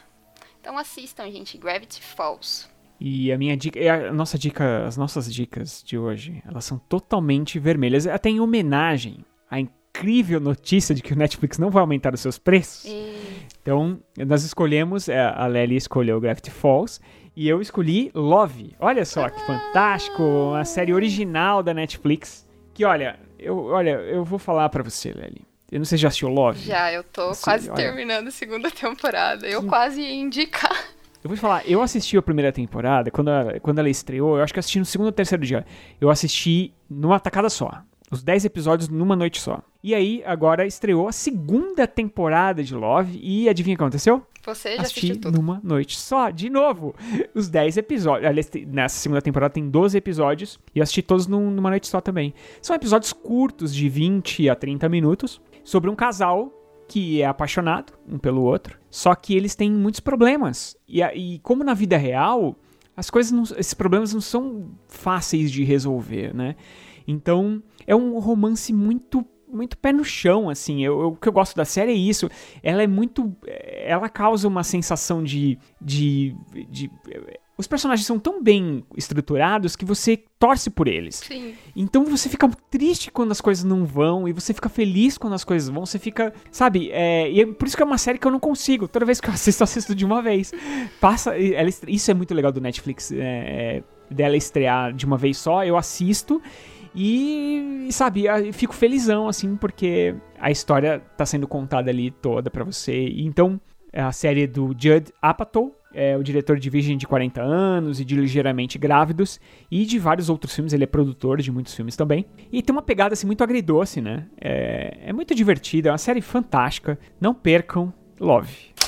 Então assistam, gente, Gravity Falls. E a minha dica, a nossa dica, as nossas dicas de hoje, elas são totalmente vermelhas, até em homenagem à incrível notícia de que o Netflix não vai aumentar os seus preços. E... Então, nós escolhemos, é, a Lely escolheu Gravity Falls e eu escolhi Love. Olha só que fantástico, uma série original da Netflix. Que olha, eu, olha, eu vou falar para você, Lely. Eu não sei se já assistiu Love. Já, eu tô Assim, quase olha. terminando a segunda temporada. Eu quase ia indicar. Eu vou te falar, eu assisti a primeira temporada, quando ela, quando ela estreou, eu acho que assisti no segundo ou terceiro dia. Eu assisti numa tacada só. Os 10 episódios numa noite só. E aí, agora estreou a segunda temporada de Love e adivinha o que aconteceu? Você já assisti assistiu tudo. numa noite só, de novo. Os 10 episódios. Aliás, nessa segunda temporada tem 12 episódios e eu assisti todos num- numa noite só também. São episódios curtos, de 20 a 30 minutos, sobre um casal que é apaixonado um pelo outro, só que eles têm muitos problemas. E, e como na vida real, as coisas não- esses problemas não são fáceis de resolver, né? Então, é um romance muito muito pé no chão, assim. Eu, eu- o que eu gosto da série é isso. Ela é muito. Ela causa uma sensação de. de, de os personagens são tão bem estruturados que você torce por eles. Sim. Então você fica triste quando as coisas não vão e você fica feliz quando as coisas vão. Você fica, sabe? É, e é por isso que é uma série que eu não consigo. Toda vez que eu assisto, eu assisto de uma vez. Passa, ela isso é muito legal do Netflix, é, é, dela estrear de uma vez só. Eu assisto e, sabe? fico felizão assim porque a história tá sendo contada ali toda pra você. Então a série do Judd Apatow. É o diretor de Virgem de 40 anos e de Ligeiramente Grávidos e de vários outros filmes. Ele é produtor de muitos filmes também. E tem uma pegada assim muito agridoce, né? É, é muito divertida, é uma série fantástica. Não percam Love.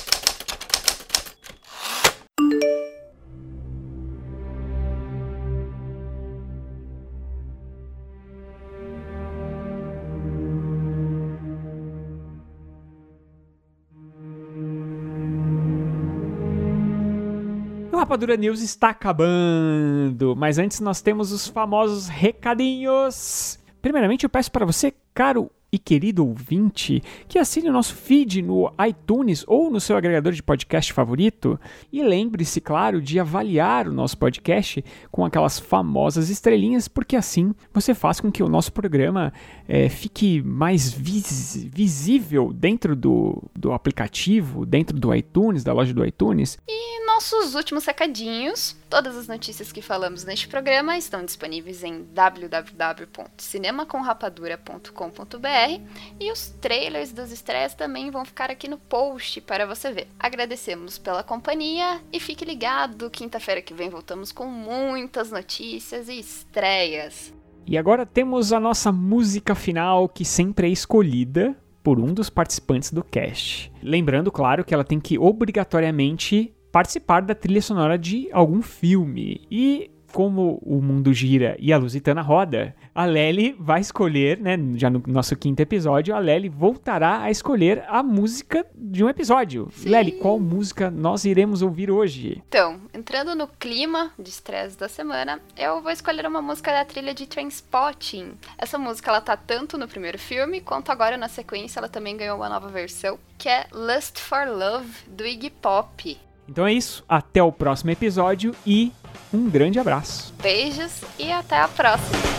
Rapadura News está acabando, mas antes nós temos os famosos recadinhos. Primeiramente, eu peço para você, caro e querido ouvinte, que assine o nosso feed no iTunes ou no seu agregador de podcast favorito. E lembre-se, claro, de avaliar o nosso podcast com aquelas famosas estrelinhas, porque assim você faz com que o nosso programa eh, fique mais vis- visível dentro do, do aplicativo, dentro do iTunes, da loja do iTunes. E nossos últimos recadinhos. Todas as notícias que falamos neste programa estão disponíveis em www.cinemacomrapadura.com.br e os trailers das estreias também vão ficar aqui no post para você ver. Agradecemos pela companhia e fique ligado, quinta-feira que vem voltamos com muitas notícias e estreias. E agora temos a nossa música final, que sempre é escolhida por um dos participantes do cast. Lembrando, claro, que ela tem que obrigatoriamente participar da trilha sonora de algum filme. E como o mundo gira e a Lusitana roda, a Lely vai escolher, né, já no nosso quinto episódio, a Lely voltará a escolher a música de um episódio. Sim. Lely, qual música nós iremos ouvir hoje? Então, entrando no clima de estresse da semana, eu vou escolher uma música da trilha de Trainspotting. Essa música ela tá tanto no primeiro filme quanto agora na sequência ela também ganhou uma nova versão, que é Lust for Love do Iggy Pop. Então é isso, até o próximo episódio e um grande abraço. Beijos e até a próxima.